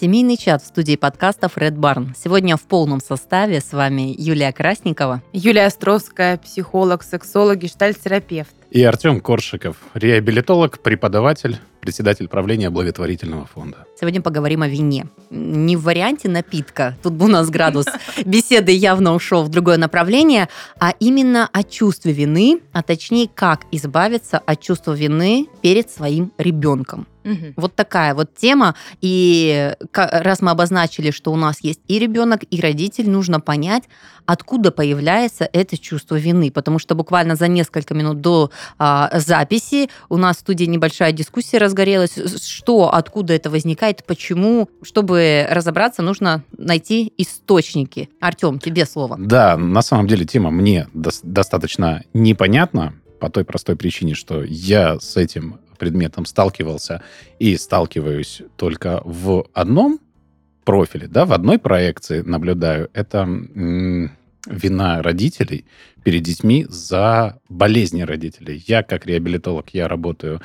Семейный чат в студии подкастов Red Barn. Сегодня в полном составе с вами Юлия Красникова. Юлия Островская, психолог, сексолог, гештальт-терапевт. И Артем Коршиков, реабилитолог, преподаватель, председатель правления благотворительного фонда. Сегодня поговорим о вине. Не в варианте напитка, тут бы у нас градус беседы явно ушел в другое направление, а именно о чувстве вины, а точнее, как избавиться от чувства вины перед своим ребенком. Угу. Вот такая вот тема. И раз мы обозначили, что у нас есть и ребенок, и родитель, нужно понять, откуда появляется это чувство вины. Потому что буквально за несколько минут до а, записи у нас в студии небольшая дискуссия разгорелась, что, откуда это возникает, почему. Чтобы разобраться, нужно найти источники. Артем, тебе слово. Да, на самом деле тема мне до- достаточно непонятна по той простой причине, что я с этим предметом сталкивался и сталкиваюсь только в одном профиле, да, в одной проекции наблюдаю, это вина родителей перед детьми за болезни родителей. Я как реабилитолог, я работаю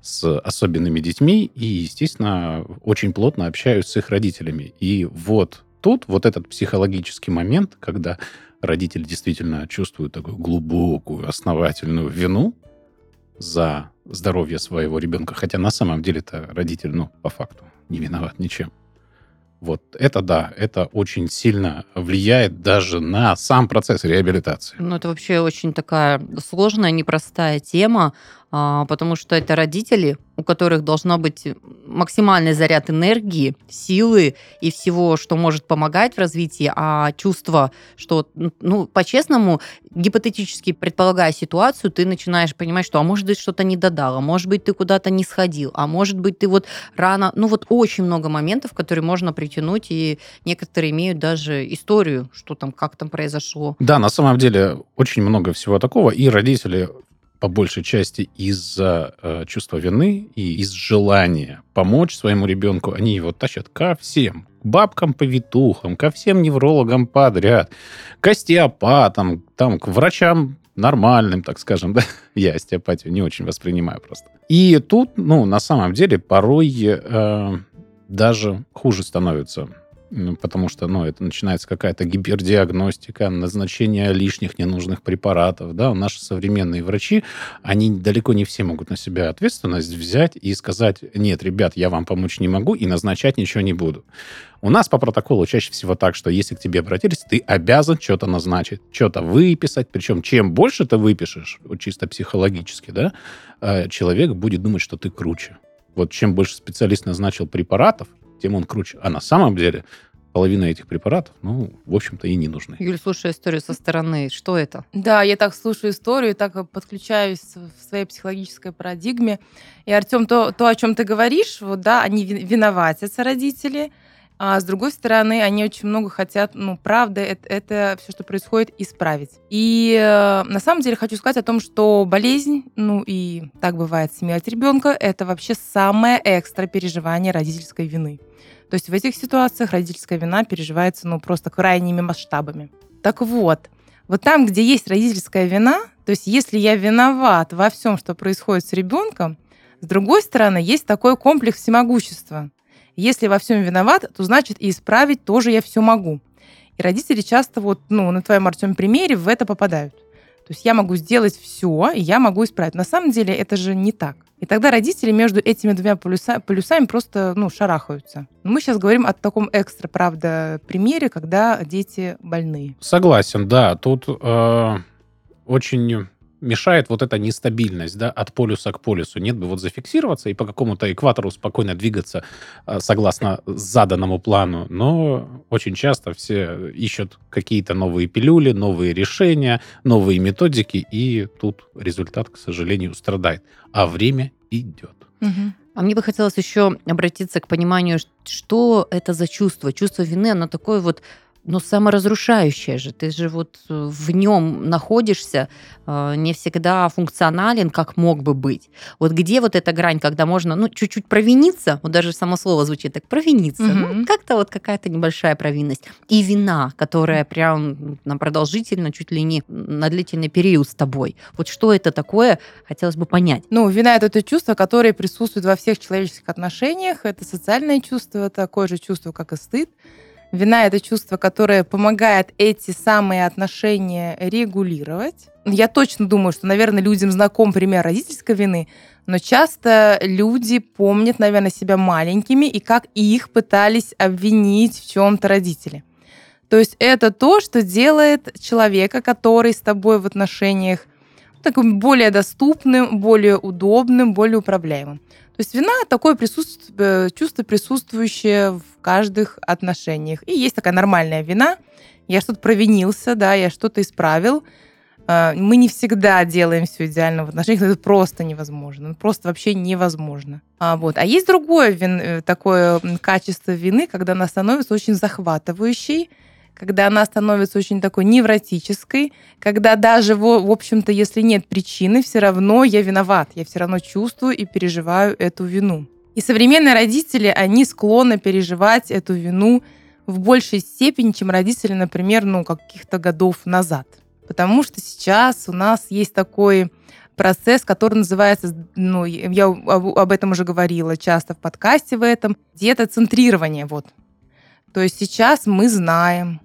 с особенными детьми и, естественно, очень плотно общаюсь с их родителями. И вот тут вот этот психологический момент, когда родитель действительно чувствует такую глубокую, основательную вину за здоровье своего ребенка, хотя на самом деле это родитель, ну, по факту, не виноват ничем. Вот это да, это очень сильно влияет даже на сам процесс реабилитации. Ну, это вообще очень такая сложная, непростая тема, потому что это родители, у которых должно быть максимальный заряд энергии, силы и всего, что может помогать в развитии, а чувство, что, ну, по-честному, гипотетически предполагая ситуацию, ты начинаешь понимать, что, а может быть, что-то не додало, может быть, ты куда-то не сходил, а может быть, ты вот рано... Ну, вот очень много моментов, которые можно притянуть, и некоторые имеют даже историю, что там, как там произошло. Да, на самом деле, очень много всего такого, и родители по большей части из-за э, чувства вины и из желания помочь своему ребенку, они его тащат ко всем. Бабкам, повитухам, ко всем неврологам подряд, к остеопатам, там, к врачам нормальным, так скажем, да. Я остеопатию не очень воспринимаю просто. И тут, ну, на самом деле, порой э, даже хуже становится потому что, ну, это начинается какая-то гипердиагностика, назначение лишних ненужных препаратов, да, наши современные врачи, они далеко не все могут на себя ответственность взять и сказать, нет, ребят, я вам помочь не могу и назначать ничего не буду. У нас по протоколу чаще всего так, что если к тебе обратились, ты обязан что-то назначить, что-то выписать, причем чем больше ты выпишешь, чисто психологически, да, э, человек будет думать, что ты круче. Вот чем больше специалист назначил препаратов, тем он круче. А на самом деле половина этих препаратов, ну, в общем-то, и не нужны. Юль, слушай историю со стороны. Что это? Да, я так слушаю историю, так подключаюсь в своей психологической парадигме. И, Артем, то, то о чем ты говоришь, вот, да, они виноватятся, родители, а с другой стороны, они очень много хотят, ну, правда, это, это все, что происходит, исправить. И э, на самом деле хочу сказать о том, что болезнь, ну и так бывает смерть ребенка, это вообще самое экстра переживание родительской вины. То есть в этих ситуациях родительская вина переживается, ну, просто крайними масштабами. Так вот, вот там, где есть родительская вина, то есть если я виноват во всем, что происходит с ребенком, с другой стороны, есть такой комплекс всемогущества. Если во всем виноват, то значит и исправить тоже я все могу. И родители часто вот, ну, на твоем, Артем, примере в это попадают. То есть я могу сделать все, я могу исправить. На самом деле это же не так. И тогда родители между этими двумя полюса, полюсами просто ну, шарахаются. Но мы сейчас говорим о таком экстра, правда, примере, когда дети больные. Согласен, да. Тут э, очень мешает вот эта нестабильность, да, от полюса к полюсу. Нет бы вот зафиксироваться и по какому-то экватору спокойно двигаться э, согласно заданному плану, но очень часто все ищут какие-то новые пилюли, новые решения, новые методики, и тут результат, к сожалению, страдает. А время идет. А мне бы хотелось еще обратиться к пониманию, что это за чувство. Чувство вины, оно такое вот ну, саморазрушающее же. Ты же вот э, в нем находишься, э, не всегда функционален, как мог бы быть. Вот где вот эта грань, когда можно, ну, чуть-чуть провиниться, вот даже само слово звучит так, провиниться, угу. ну, как-то вот какая-то небольшая провинность. И вина, которая прям на продолжительно, чуть ли не на длительный период с тобой. Вот что это такое, хотелось бы понять. Ну, вина — это то чувство, которое присутствует во всех человеческих отношениях. Это социальное чувство, такое же чувство, как и стыд. Вина — это чувство, которое помогает эти самые отношения регулировать. Я точно думаю, что, наверное, людям знаком пример родительской вины, но часто люди помнят, наверное, себя маленькими и как их пытались обвинить в чем-то родители. То есть это то, что делает человека, который с тобой в отношениях таким более доступным, более удобным, более управляемым. То есть вина — такое присутствие, э, чувство, присутствующее в каждых отношениях. И есть такая нормальная вина. Я что-то провинился, да, я что-то исправил. А, мы не всегда делаем все идеально в отношениях, это просто невозможно. Просто вообще невозможно. А, вот. а есть другое вин, э, такое качество вины, когда она становится очень захватывающей, когда она становится очень такой невротической, когда даже, в общем-то, если нет причины, все равно я виноват, я все равно чувствую и переживаю эту вину. И современные родители, они склонны переживать эту вину в большей степени, чем родители, например, ну, каких-то годов назад. Потому что сейчас у нас есть такой процесс, который называется, ну, я об этом уже говорила часто в подкасте в этом, диета-центрирование, вот. То есть сейчас мы знаем,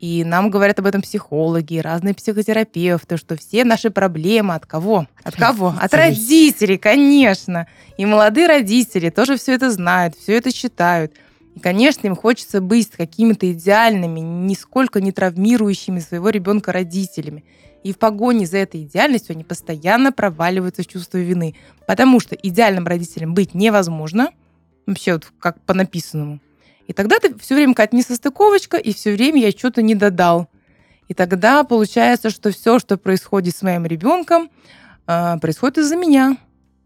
и нам говорят об этом психологи, разные психотерапевты, что все наши проблемы от кого? От кого? От родителей, конечно. И молодые родители тоже все это знают, все это считают. И, конечно, им хочется быть какими-то идеальными, нисколько не травмирующими своего ребенка родителями. И в погоне за этой идеальностью они постоянно проваливаются в чувство вины. Потому что идеальным родителем быть невозможно, вообще вот как по написанному. И тогда ты все время какая-то несостыковочка, и все время я что-то не додал. И тогда получается, что все, что происходит с моим ребенком, а, происходит из-за меня.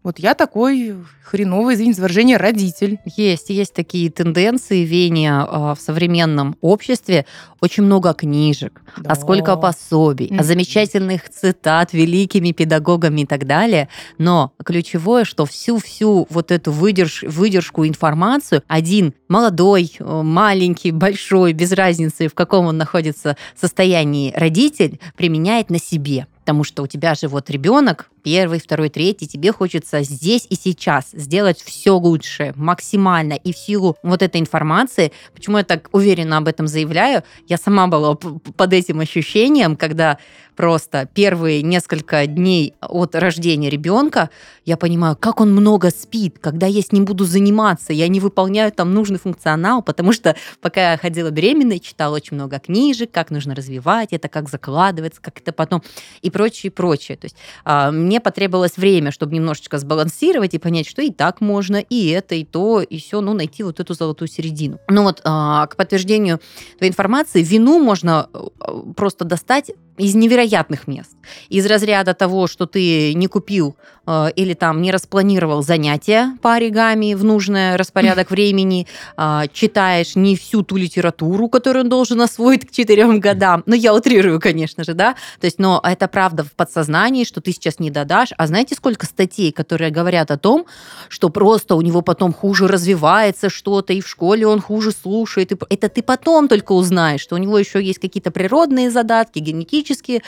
Вот я такой хреновый, извините выражение, родитель. Есть, есть такие тенденции, веяния э, в современном обществе. Очень много книжек, да. а сколько пособий, mm-hmm. а замечательных цитат великими педагогами и так далее. Но ключевое, что всю-всю вот эту выдерж, выдержку информацию один молодой, э, маленький, большой, без разницы, в каком он находится состоянии родитель, применяет на себе потому что у тебя же вот ребенок, первый, второй, третий, тебе хочется здесь и сейчас сделать все лучше, максимально. И в силу вот этой информации, почему я так уверенно об этом заявляю, я сама была под этим ощущением, когда просто первые несколько дней от рождения ребенка я понимаю, как он много спит, когда я с ним буду заниматься, я не выполняю там нужный функционал, потому что пока я ходила беременной, читала очень много книжек, как нужно развивать это, как закладывается, как это потом и прочее, прочее. То есть а, мне потребовалось время, чтобы немножечко сбалансировать и понять, что и так можно, и это, и то, и все, ну, найти вот эту золотую середину. Ну вот, а, к подтверждению твоей информации, вину можно э, просто достать из невероятных мест. Из разряда того, что ты не купил э, или там не распланировал занятия по оригами в нужный распорядок времени, э, читаешь не всю ту литературу, которую он должен освоить к четырем годам. Ну, я утрирую, конечно же, да. То есть, но это правда в подсознании, что ты сейчас не додашь. А знаете, сколько статей, которые говорят о том, что просто у него потом хуже развивается что-то, и в школе он хуже слушает. Это ты потом только узнаешь, что у него еще есть какие-то природные задатки, генетические генетические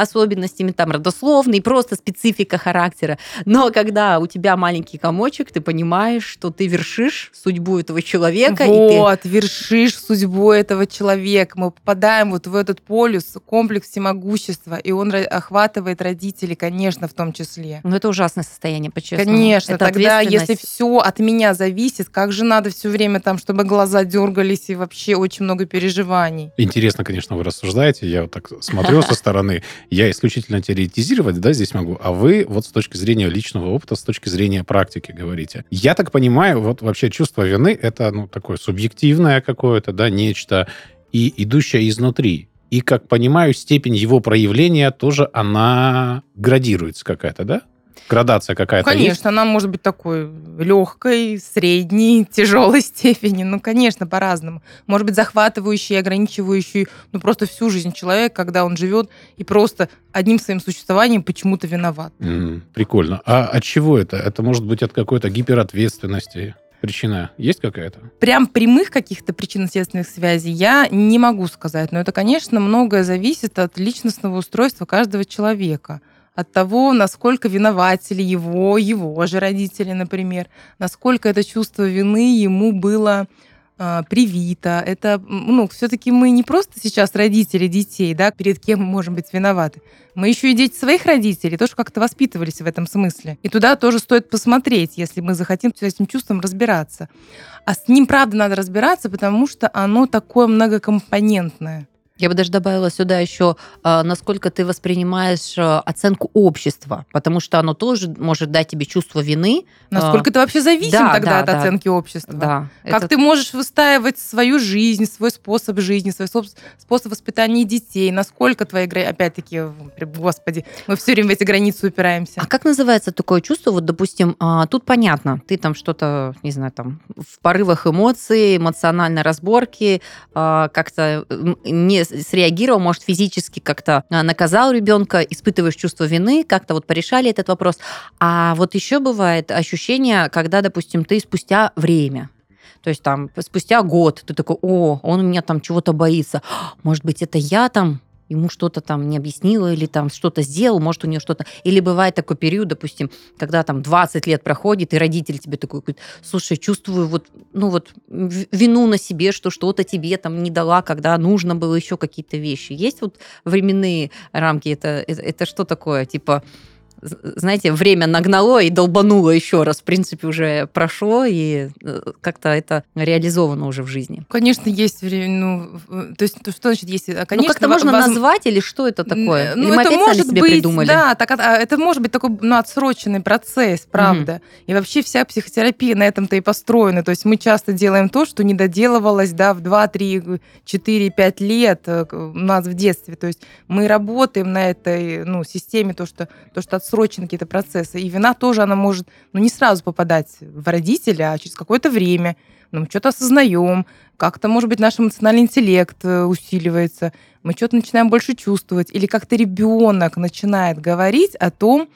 особенностями, там, родословные, просто специфика характера. Но когда у тебя маленький комочек, ты понимаешь, что ты вершишь судьбу этого человека. Вот, ты... вершишь судьбу этого человека. Мы попадаем вот в этот полюс, комплекс всемогущества, и он охватывает родителей, конечно, в том числе. Ну, это ужасное состояние, по-честному. Конечно, это тогда, если все от меня зависит, как же надо все время там, чтобы глаза дергались и вообще очень много переживаний. Интересно, конечно, вы рассуждаете. Я вот так смотрю смотрю со стороны, я исключительно теоретизировать, да, здесь могу, а вы вот с точки зрения личного опыта, с точки зрения практики говорите. Я так понимаю, вот вообще чувство вины это, ну, такое субъективное какое-то, да, нечто, и идущее изнутри. И, как понимаю, степень его проявления тоже, она градируется какая-то, да? Градация какая-то есть? Конечно, она может быть такой легкой, средней, тяжелой степени. Ну, конечно, по-разному. Может быть, захватывающей, ограничивающей, ну, просто всю жизнь человека, когда он живет и просто одним своим существованием почему-то виноват. М, Прикольно. А от чего это? Это может быть от какой-то гиперответственности? Причина есть какая-то? Прям прямых каких-то причинно-следственных связей я не могу сказать, но это, конечно, многое зависит от личностного устройства каждого человека от того, насколько винователи его, его же родители, например, насколько это чувство вины ему было э, привито. Это, ну, все-таки мы не просто сейчас родители детей, да, перед кем мы можем быть виноваты. Мы еще и дети своих родителей, тоже как-то воспитывались в этом смысле. И туда тоже стоит посмотреть, если мы захотим с этим чувством разбираться. А с ним, правда, надо разбираться, потому что оно такое многокомпонентное. Я бы даже добавила сюда еще, а, насколько ты воспринимаешь а, оценку общества, потому что оно тоже может дать тебе чувство вины. Насколько А, ты вообще зависим да, тогда да, от да. оценки общества. Да. Как это- ты можешь выстаивать свою жизнь, свой способ жизни, свой соб- способ воспитания детей? Насколько твои. Опять-таки, господи, мы все время в эти границы упираемся. А как называется такое чувство? Вот, допустим, тут понятно, ты там что-то, не знаю, там в порывах эмоций, эмоциональной разборки как-то не среагировал, может, физически как-то а, наказал ребенка, испытываешь чувство вины, как-то вот порешали этот вопрос. А вот еще бывает ощущение, когда, допустим, ты спустя время, то есть там спустя год ты такой, о, он у меня там чего-то боится. Может быть, это я там ему что-то там не объяснила или там что-то сделал, может, у нее что-то... Или бывает такой период, допустим, когда там 20 лет проходит, и родитель тебе такой говорит, слушай, чувствую вот, ну вот вину на себе, что что-то тебе там не дала, когда нужно было еще какие-то вещи. Есть вот временные рамки? Это, это, это что такое? Типа, знаете, время нагнало и долбануло еще раз. В принципе, уже прошло, и э, как-то это реализовано уже в жизни. Конечно, есть время, ну, в- то есть, то что значит есть? А, ну, Конечно, как-то можно воз- назвать, или что это такое? Ну, или мы это опять сами может себе быть, придумали? да, так, а, это может быть такой ну, отсроченный процесс, правда. И вообще вся психотерапия на этом-то и построена. То есть мы часто делаем то, что не доделывалось, да, в 2, 3, 4, 5 лет э, у нас в детстве. То есть мы работаем на этой ну, системе, то что, то, что отсрочены какие-то процессы. И вина тоже, она может ну, не сразу попадать в родителя, а через какое-то время. Ну, мы что-то осознаем, как-то, может быть, наш эмоциональный интеллект э, усиливается, мы что-то начинаем больше чувствовать, или как-то ребенок начинает говорить о том,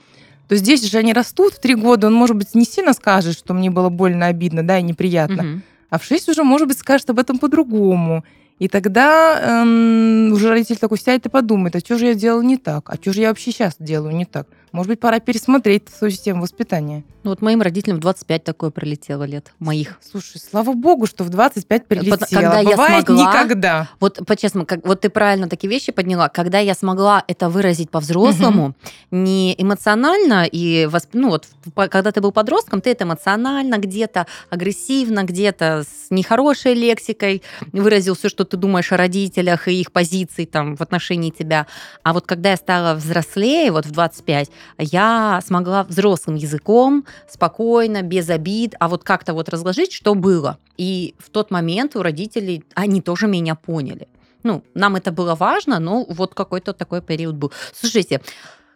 то здесь же они растут в три года, он, может быть, не сильно скажет, что мне было больно, обидно, да, и неприятно, Мгм. а в шесть уже, может быть, скажет об этом по-другому. И тогда эм, уже родитель такой сядет и подумает, а что же я делал не так? А что же я вообще сейчас делаю не так? Может быть, пора пересмотреть свою систему воспитания. Ну, вот моим родителям в 25 такое пролетело лет, моих. Слушай, слава богу, что в 25 прилетело. когда я Бывает смогла, никогда. Вот по-честному, как, вот ты правильно такие вещи подняла. Когда я смогла это выразить по-взрослому, не эмоционально, и восп- ну, вот, когда ты был подростком, ты это эмоционально, где-то агрессивно, где-то с нехорошей лексикой выразил все, что ты думаешь о родителях и их позиции там, в отношении тебя. А вот когда я стала взрослее, вот в 25, я смогла взрослым языком, спокойно, без обид, а вот как-то вот разложить, что было. И в тот момент у родителей, они тоже меня поняли. Ну, нам это было важно, но вот какой-то такой период был. Слушайте,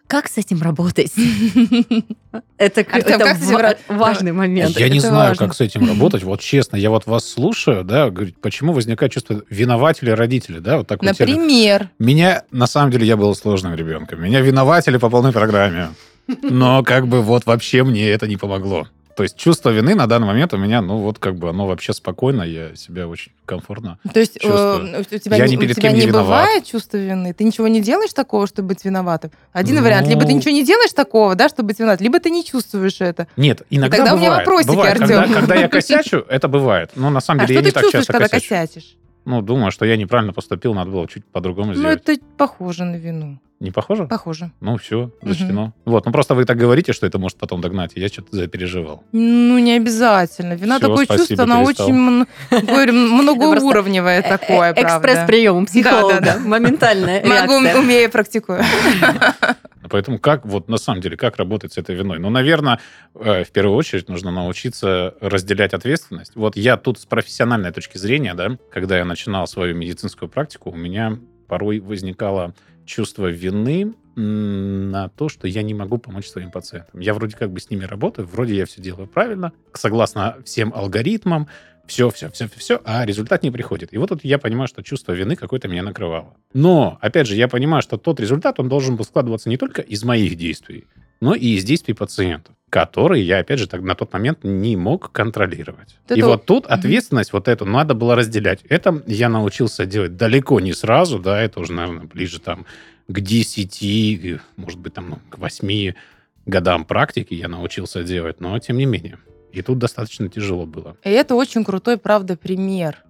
как с этим работать? Это, Артём, это как этим важный момент. Я не знаю, важно. как с этим работать. Вот честно, я вот вас слушаю, да, почему возникает чувство винователи родители, да, вот такой термин. Например, Меня, на самом деле, я был сложным ребенком. Меня винователи по полной программе. Но как бы вот вообще мне это не помогло. То есть чувство вины на данный момент у меня, ну вот как бы оно вообще спокойно, я себя очень комфортно. То есть чувствую. э, у тебя, Я не, у тебя не не бывает чувства вины? Ты ничего не делаешь такого, чтобы быть виноватым? Один Ну. вариант. Либо ты ничего не делаешь такого, да, чтобы быть виноват, либо ты не чувствуешь это. Нет, иногда тогда у меня бывает. вопросики, бывает. Когда, Артём. когда я косячу, это бывает. Но на самом А деле что я не так часто когда косячу. косячишь? Ну, думаю, что я неправильно поступил, надо было чуть по-другому Ну, сделать. это похоже на вину. Не похоже? Похоже. Ну, все, зачтено. Вот, ну просто вы так говорите, что это может потом догнать, и я что-то запереживал. Ну, не обязательно. Вина Всё, такое спасибо, чувство, она перестал. очень м- такое многоуровневое такое, правда. Экспресс-прием психолога. Моментальная Могу, реакция. умею, практикую. Поэтому как, вот на самом деле, как работать с этой виной? Ну, наверное, э, в первую очередь нужно научиться разделять ответственность. Вот я тут с профессиональной точки зрения, да, когда я начинал свою медицинскую практику, у меня порой возникало чувство вины на то, что я не могу помочь своим пациентам. Я вроде как бы с ними работаю, вроде я все делаю правильно, согласно всем алгоритмам, все, все, все, все, а результат не приходит. И вот тут я понимаю, что чувство вины какое-то меня накрывало. Но, опять же, я понимаю, что тот результат, он должен был складываться не только из моих действий, но и из действий пациентов, которые я, опять же, так, на тот момент не мог контролировать. Вот и это- вот тут ответственность вот эту надо было разделять. Это я научился делать далеко не сразу, да, это уже, наверное, ближе там к 10, может быть, там, ну, к 8 годам практики я научился делать, но тем не менее. И тут достаточно тяжело было. И это очень крутой, правда, пример.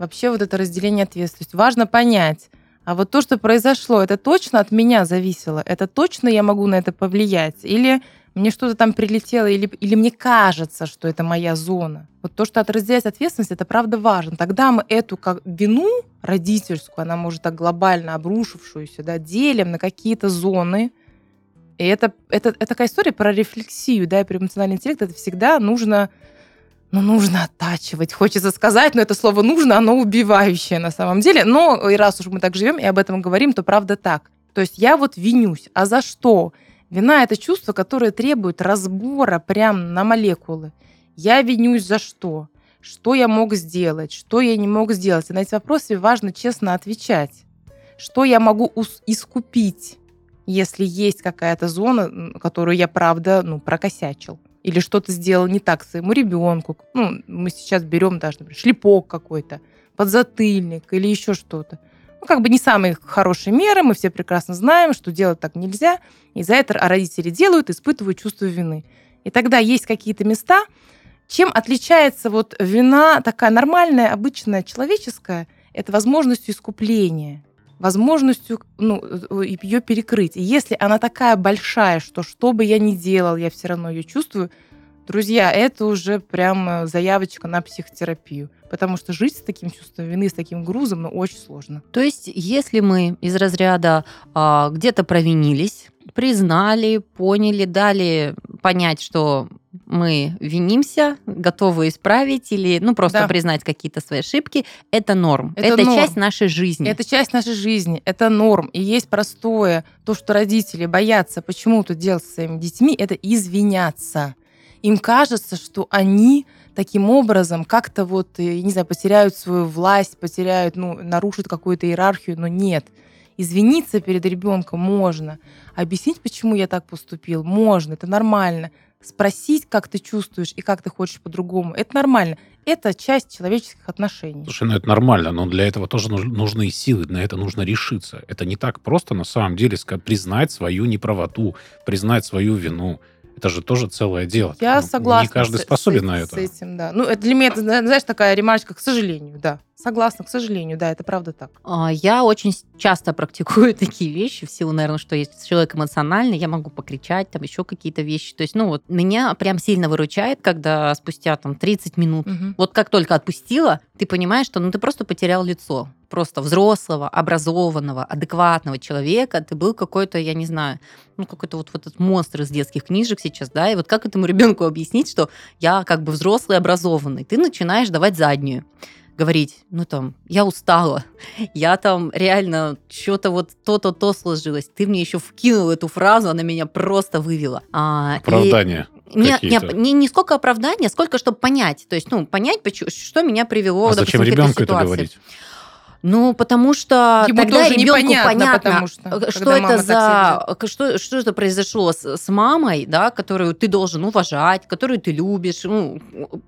Вообще вот это разделение ответственности. Важно понять, а вот то, что произошло, это точно от меня зависело? Это точно я могу на это повлиять? Или мне что-то там прилетело, или, или мне кажется, что это моя зона? Вот то, что от ответственность, это правда важно. Тогда мы эту как вину родительскую, она может так глобально обрушившуюся, да, делим на какие-то зоны, и это, это, это такая история про рефлексию, да, и про эмоциональный интеллект. Это всегда нужно, ну, нужно оттачивать. Хочется сказать, но это слово «нужно», оно убивающее на самом деле. Но и раз уж мы так живем и об этом говорим, то правда так. То есть я вот винюсь. А за что? Вина — это чувство, которое требует разбора прям на молекулы. Я винюсь за что? Что я мог сделать? Что я не мог сделать? И на эти вопросы важно честно отвечать. Что я могу искупить? Если есть какая-то зона, которую я, правда, ну, прокосячил. Или что-то сделал не так своему ребенку. Ну, мы сейчас берем даже, например, шлепок какой-то, подзатыльник или еще что-то. Ну, как бы не самые хорошие меры, мы все прекрасно знаем, что делать так нельзя. И за это родители делают, испытывают чувство вины. И тогда есть какие-то места, чем отличается вот вина такая нормальная, обычная, человеческая, это возможностью искупления возможностью ну, ее перекрыть. И если она такая большая, что что бы я ни делал, я все равно ее чувствую, друзья, это уже прям э, заявочка на психотерапию. Потому что жить с таким чувством вины, с таким грузом, ну, очень сложно. То есть, если мы из разряда а, где-то провинились, признали, поняли, дали понять, что мы винимся, готовы исправить или, ну, просто Да. признать какие-то свои ошибки, это норм. Это Это, норм. часть нашей жизни. Это часть нашей жизни, это норм. И есть простое, то, что родители боятся почему-то делать со своими детьми, это извиняться. Им кажется, что они таким образом как-то вот, э, не знаю, потеряют свою власть, потеряют, ну, нарушат какую-то иерархию, но нет. Извиниться перед ребенком можно. Объяснить, почему я так поступил, можно, это нормально. Спросить, как ты чувствуешь и как ты хочешь по-другому, это нормально. Это часть человеческих отношений. Слушай, ну это нормально, но для этого тоже нуж- нужны силы, на это нужно решиться. Это не так просто на самом деле признать свою неправоту, признать свою вину. Это же тоже целое дело. Я Ну, согласна. Не каждый с- способен с, на с это. этим, да. Ну, это для меня, это, знаешь, такая ремарочка, к сожалению, да. Согласна, к сожалению, да, это правда так. А, Я очень часто практикую такие вещи, в силу, наверное, что есть человек эмоциональный, я могу покричать, там еще какие-то вещи. То есть, ну вот, меня прям сильно выручает, когда спустя там 30 минут, Мгм. вот как только отпустила, ты понимаешь, что ну ты просто потерял лицо. Просто взрослого, образованного, адекватного человека. Ты был какой-то, я не знаю, ну какой-то вот, вот этот монстр из детских книжек сейчас, да, и вот как этому ребенку объяснить, что я как бы взрослый, образованный. Ты начинаешь давать заднюю говорить, ну там, я устала, я там реально что-то вот то-то, то сложилось. Ты мне еще вкинул эту фразу, она меня просто вывела. А, и- Оправдание. не, какие-то. не, не сколько оправдания, сколько чтобы понять. То есть, ну, понять, почему- что меня привело, А допустим, зачем к этой ребенку это ситуации. говорить? Ну, потому что Ему тогда тоже ребенку понятно, потому что, э, что мама это за, что, что это произошло с, с мамой, да, которую ты должен уважать, которую ты любишь. Ну,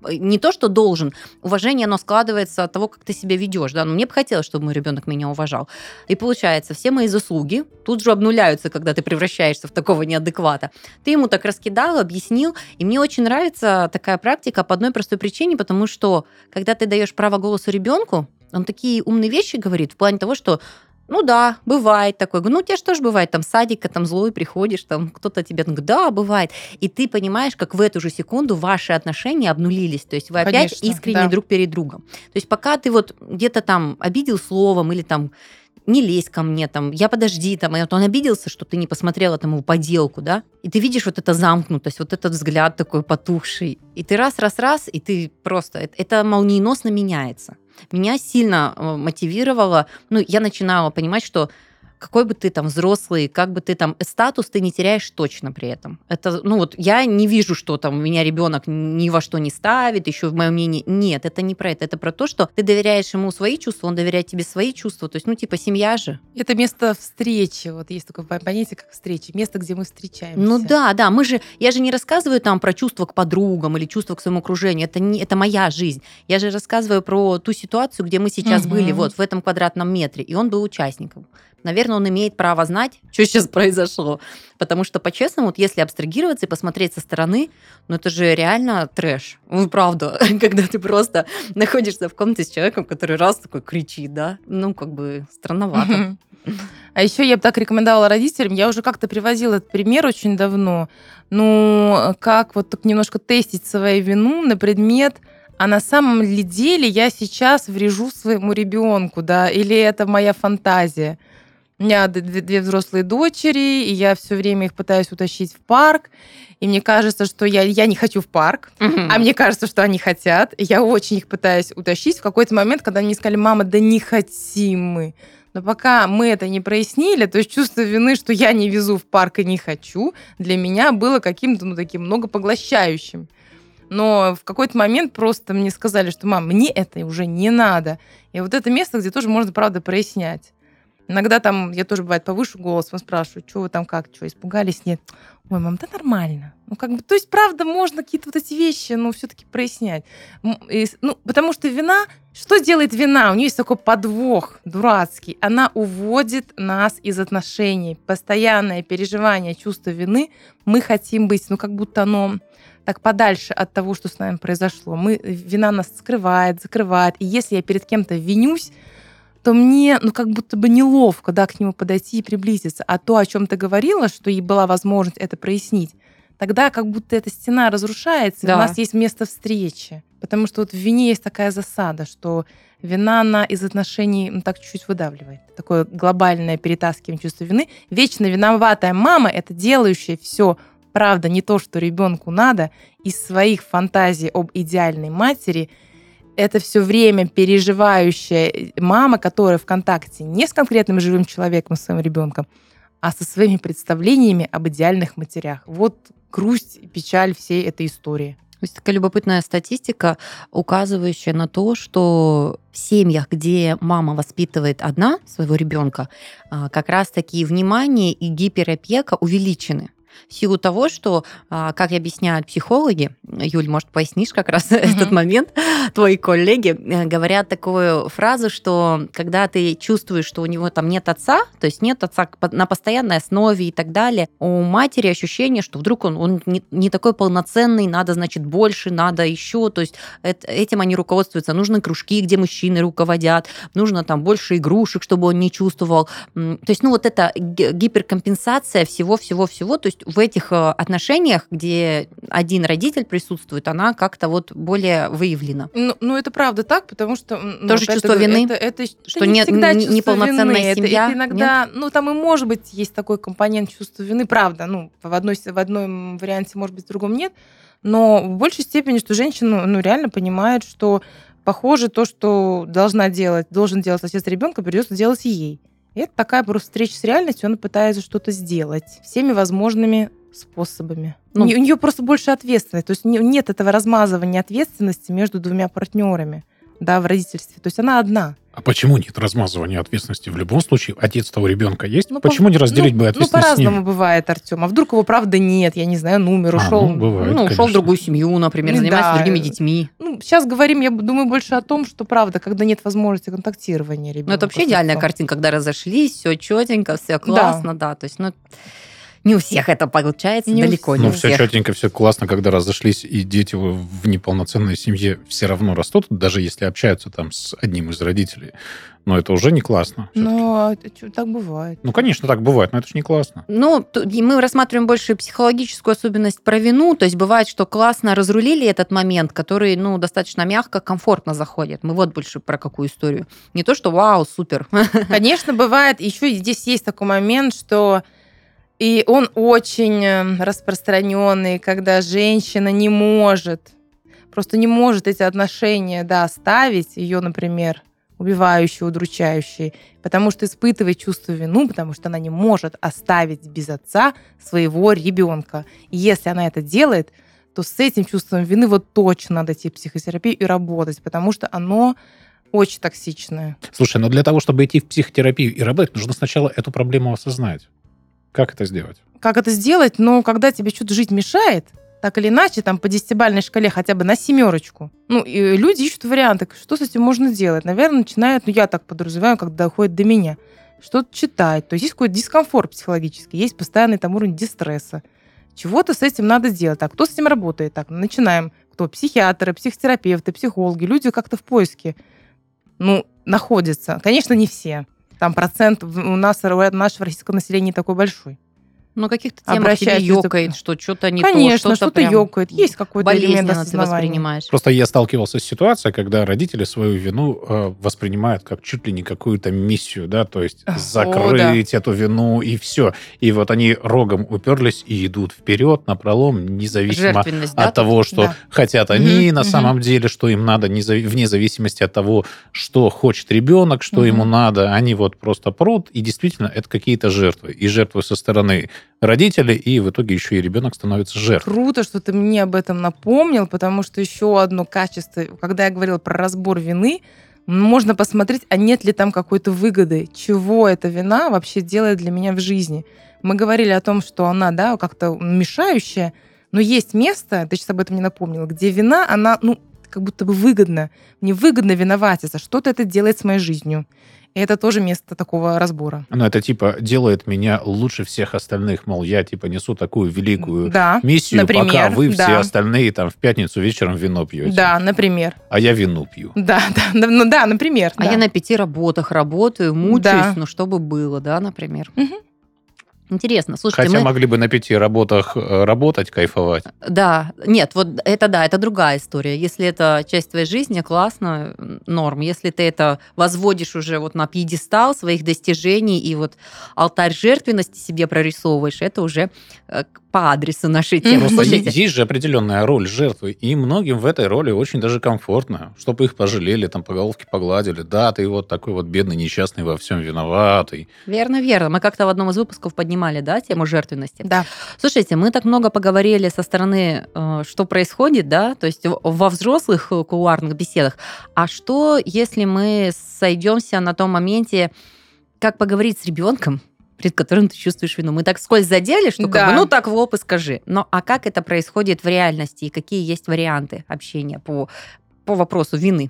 не то, что должен, уважение, оно складывается от того, как ты себя ведешь, да. Но мне бы хотелось, чтобы мой ребенок меня уважал. И получается, все мои заслуги тут же обнуляются, когда ты превращаешься в такого неадеквата. Ты ему так раскидал, объяснил, и мне очень нравится такая практика по одной простой причине, потому что когда ты даешь право голосу ребенку, он такие умные вещи говорит в плане того, что ну да, бывает такое. Ну, у тебя же тоже бывает, там, садика, там, злой приходишь, там, кто-то тебе да, бывает. И ты понимаешь, как в эту же секунду ваши отношения обнулились. То есть вы опять Конечно, искренне да. друг перед другом. То есть пока ты вот где-то там обидел словом или там не лезь ко мне, там, я подожди, там, и вот он обиделся, что ты не посмотрела там его поделку, да, и ты видишь вот это замкнутость, вот этот взгляд такой потухший, и ты раз, раз, раз, и ты просто, это молниеносно меняется. Меня сильно э, мотивировало, ну, я начинала понимать, что какой бы ты там взрослый, как бы ты там статус, ты не теряешь точно при этом. Это, ну вот я не вижу, что там у меня ребенок ни во что не ставит, еще в моем мнении. Нет, это не про это. Это про то, что ты доверяешь ему свои чувства, он доверяет тебе свои чувства. То есть, ну, типа, семья же. Это место встречи. Вот есть такое понятие, как встречи. Место, где мы встречаемся. Ну да, да. Мы же, я же не рассказываю там про чувства к подругам или чувства к своему окружению. Это, не, это моя жизнь. Я же рассказываю про ту ситуацию, где мы сейчас угу. были, вот в этом квадратном метре. И он был участником наверное, он имеет право знать, что сейчас произошло. Потому что, по-честному, вот если абстрагироваться и посмотреть со стороны, ну это же реально трэш. Ну, правда, когда ты просто находишься в комнате с человеком, который раз такой кричит, да, ну, как бы странновато. А еще я бы так рекомендовала родителям, я уже как-то привозила этот пример очень давно, ну, как вот так немножко тестить свою вину на предмет, а на самом ли деле я сейчас врежу своему ребенку, да, или это моя фантазия. У меня две, две взрослые дочери, и я все время их пытаюсь утащить в парк. И мне кажется, что я, я не хочу в парк, uh-huh. а мне кажется, что они хотят. И я очень их пытаюсь утащить. В какой-то момент, когда они сказали, мама, да не хотим мы. Но пока мы это не прояснили, то есть чувство вины, что я не везу в парк и не хочу, для меня было каким-то, ну, таким многопоглощающим. Но в какой-то момент просто мне сказали, что, мам, мне это уже не надо. И вот это место, где тоже можно, правда, прояснять. Иногда там я тоже, бывает, повышу голос, он спрашивает, что вы там как, что, испугались? Нет. Ой, мам, да нормально. Ну, как бы, то есть, правда, можно какие-то вот эти вещи, ну, все-таки прояснять. И, ну, потому что вина, что делает вина? У нее есть такой подвох дурацкий. Она уводит нас из отношений. Постоянное переживание чувства вины. Мы хотим быть, ну, как будто оно так подальше от того, что с нами произошло. Мы, вина нас скрывает, закрывает. И если я перед кем-то винюсь, то мне, ну, как будто бы неловко, да, к нему подойти и приблизиться. А то, о чем ты говорила, что ей была возможность это прояснить, тогда как будто эта стена разрушается, да. и у нас есть место встречи. Потому что вот в вине есть такая засада, что вина она из отношений ну, так чуть-чуть выдавливает. Такое глобальное перетаскивание чувства вины. Вечно виноватая мама — это делающая все правда не то, что ребенку надо, из своих фантазий об идеальной матери — это все время переживающая мама, которая в контакте не с конкретным живым человеком, своим ребенком, а со своими представлениями об идеальных матерях. Вот грусть и печаль всей этой истории. Есть такая любопытная статистика, указывающая на то, что в семьях, где мама воспитывает одна своего ребенка, а, как раз таки внимание и гиперопека увеличены в силу того, что, а, как объясняют психологи, Юль, может, пояснишь как раз mm-hmm. этот момент, твои коллеги э, говорят такую фразу, что когда ты чувствуешь, что у него там нет отца, то есть нет отца на постоянной основе и так далее, у матери ощущение, что вдруг он, он не, не такой полноценный, надо, значит, больше, надо еще, то есть это, этим они руководствуются. Нужны кружки, где мужчины руководят, нужно там больше игрушек, чтобы он не чувствовал. То есть, ну, вот эта гиперкомпенсация всего-всего-всего, то есть в этих э, отношениях, где один родитель присутствует, она как-то вот более выявлена. Ну, ну это правда так, потому что... Ну, Тоже чувство говорю, вины? Это, это, что это не, всегда не, неполноценная вины. семья? Это, это иногда... Нет? Ну, там и может быть есть такой компонент чувства вины, правда. Ну, в, одной, в одном варианте, может быть, в другом нет. Но в большей степени, что женщина ну, реально понимает, что похоже то, что должна делать, должен делать отец ребенка, придется делать и ей. И это такая просто встреча с реальностью, она пытается что-то сделать всеми возможными способами. Ну, у нее просто больше ответственности. То есть нет этого размазывания ответственности между двумя партнерами да, в родительстве. То есть она одна. А почему нет размазывания ответственности? В любом случае, отец того ребенка есть. Ну, почему по... не разделить ну, бы ответственность? Ну, по-разному бывает, Артем. А вдруг его правда нет? Я не знаю, он умер, а, ушел. Ну, бывает, ну, ушел в другую семью, например, занимается да. другими детьми. Ну, сейчас говорим, я думаю, больше о том, что правда, когда нет возможности контактирования ребенка. Ну, это вообще идеальная картина, когда разошлись, все четенько, все классно, да. да. То есть, ну, не у всех это получается, не далеко не ну, у все всех. четенько, все классно, когда разошлись, и дети в неполноценной семье все равно растут, даже если общаются там с одним из родителей. Но это уже не классно. Но так бывает. Ну, конечно, так бывает, но это же не классно. Ну, мы рассматриваем больше психологическую особенность про вину. То есть бывает, что классно разрулили этот момент, который, ну, достаточно мягко, комфортно заходит. Мы вот больше про какую историю. Не то, что вау, супер. Конечно, бывает. Еще здесь есть такой момент, что и он очень э, распространенный, когда женщина не может, просто не может эти отношения, да, оставить. Ее, например, убивающей, удручающей, потому что испытывает чувство вину, потому что она не может оставить без отца своего ребенка. И если она это делает, то с этим чувством вины вот точно надо идти в психотерапию и работать, потому что оно очень токсичное. Слушай, но для того, чтобы идти в психотерапию и работать, нужно сначала эту проблему осознать. Как это сделать? Как это сделать? Ну, когда тебе что-то жить мешает, так или иначе, там по десятибальной шкале хотя бы на семерочку. Ну, и люди ищут варианты, что с этим можно делать. Наверное, начинают, ну, я так подразумеваю, когда доходит до меня, что-то читать. То есть есть какой-то дискомфорт психологический, есть постоянный там уровень дистресса. Чего-то с этим надо делать. Так, кто с этим работает? Так, начинаем. Кто? Психиатры, психотерапевты, психологи. Люди как-то в поиске ну, находятся. Конечно, не все. Там процент у нас, у нашего российского населения такой большой. Но каких-то темах тебе ёкает, что что-то не Конечно, то, что-то, что ёкает. Есть какой-то элемент ты воспринимаешь. Просто я сталкивался с ситуацией, когда родители свою вину э, воспринимают как чуть ли не какую-то миссию, да, то есть закрыть О, да. эту вину и все. И вот они рогом уперлись и идут вперед на пролом, независимо от да, того, что да. хотят они угу, на угу. самом деле, что им надо, вне зависимости от того, что хочет ребенок, что угу. ему надо. Они вот просто прут, и действительно это какие-то жертвы. И жертвы со стороны родители, и в итоге еще и ребенок становится жертвой. Круто, что ты мне об этом напомнил, потому что еще одно качество, когда я говорила про разбор вины, можно посмотреть, а нет ли там какой-то выгоды, чего эта вина вообще делает для меня в жизни. Мы говорили о том, что она, да, как-то мешающая, но есть место, ты сейчас об этом не напомнила, где вина, она, ну, как будто бы выгодна. Мне выгодно виноватиться, что-то это делает с моей жизнью. И это тоже место такого разбора. Ну, это типа делает меня лучше всех остальных. Мол, я типа несу такую великую да, миссию, например, пока вы да. все остальные там в пятницу вечером вино пьете. Да, например. А я вину пью. Да, да, ну да, например. А да. я на пяти работах работаю, мучаюсь, да. ну чтобы было, да, например. Угу. Интересно, слушайте, Хотя мы... могли бы на пяти работах э, работать, кайфовать. Да, нет, вот это да, это другая история. Если это часть твоей жизни, классно, норм. Если ты это возводишь уже вот на пьедестал своих достижений и вот алтарь жертвенности себе прорисовываешь, это уже э, по адресу нашей темы. Просто есть же определенная роль жертвы, и многим в этой роли очень даже комфортно, чтобы их пожалели, там по головке погладили. Да, ты вот такой вот бедный, несчастный, во всем виноватый. Верно, верно. Мы как-то в одном из выпусков поднимали, да, тему жертвенности. Да. Слушайте, мы так много поговорили со стороны, э, что происходит, да, то есть во взрослых кулуарных беседах. А что, если мы сойдемся на том моменте, как поговорить с ребенком, перед которым ты чувствуешь вину. Мы так скользь задели, что да. как бы, ну так в лоб и скажи. Но а как это происходит в реальности и какие есть варианты общения по, по вопросу вины?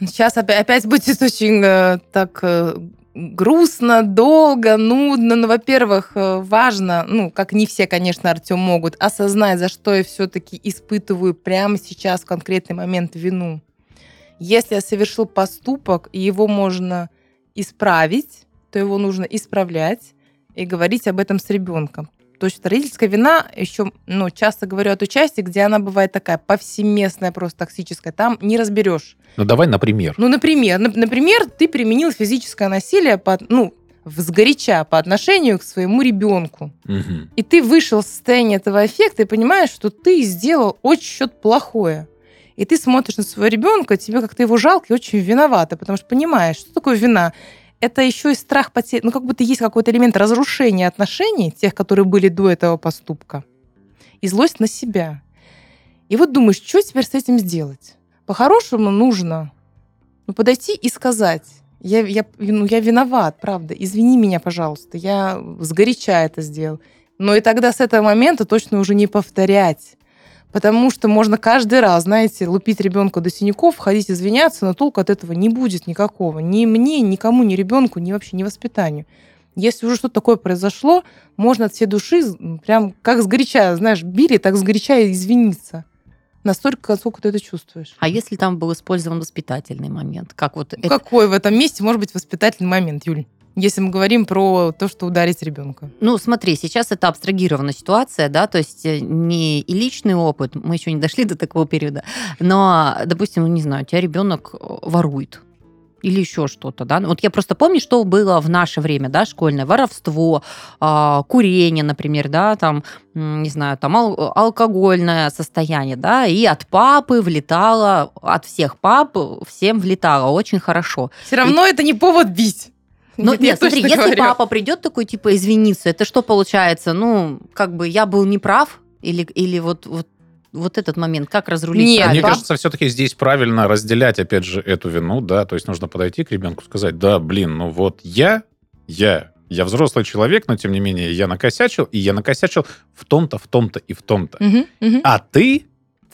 Сейчас опять, опять будет очень э, так э, грустно, долго, нудно. Но, во-первых, э, важно, ну, как не все, конечно, Артем могут, осознать, за что я все-таки испытываю прямо сейчас в конкретный момент вину. Если я совершил поступок, и его можно исправить, то его нужно исправлять и говорить об этом с ребенком. То есть родительская вина, еще ну, часто говорю о той части, где она бывает такая повсеместная, просто токсическая. Там не разберешь. Ну, давай, например. Ну, например. Например, ты применил физическое насилие по, ну, сгоряча по отношению к своему ребенку. Угу. И ты вышел из состояния этого эффекта и понимаешь, что ты сделал очень что-то плохое. И ты смотришь на своего ребенка, тебе как-то его жалко и очень виновата, потому что понимаешь, что такое вина это еще и страх потери, ну как будто есть какой-то элемент разрушения отношений, тех, которые были до этого поступка, и злость на себя. И вот думаешь, что теперь с этим сделать? По-хорошему нужно ну, подойти и сказать, я, я, ну, я виноват, правда, извини меня, пожалуйста, я сгоряча это сделал. Но и тогда с этого момента точно уже не повторять Потому что можно каждый раз, знаете, лупить ребенка до синяков, ходить извиняться, но толку от этого не будет никакого. Ни мне, никому, ни ребенку, ни вообще ни воспитанию. Если уже что-то такое произошло, можно от всей души, прям как сгоряча, знаешь, били, так сгоряча извиниться. Настолько, сколько ты это чувствуешь. А если там был использован воспитательный момент? Как вот это... Какой в этом месте может быть воспитательный момент, Юль? Если мы говорим про то, что ударить ребенка? Ну, смотри, сейчас это абстрагированная ситуация, да, то есть э, не и личный опыт, мы еще не дошли до такого периода, но, допустим, ну, не знаю, у тебя ребенок э, ворует, или еще что-то, да. Вот я просто помню, что было в наше время, да, школьное воровство, э, курение, например, да, там, не знаю, там ал- алкогольное состояние, да, и от папы влетало, от всех пап всем влетало очень хорошо. Все равно и... это не повод бить. Ну, нет, нет смотри, если говорю. папа придет такой, типа, извиниться, это что получается? Ну, как бы я был неправ, или, или вот, вот вот этот момент, как разрулить Нет, правильно? мне кажется, все-таки здесь правильно разделять, опять же, эту вину, да, то есть нужно подойти к ребенку, сказать, да, блин, ну вот я, я, я взрослый человек, но тем не менее я накосячил, и я накосячил в том-то, в том-то и в том-то. Угу, угу. А ты,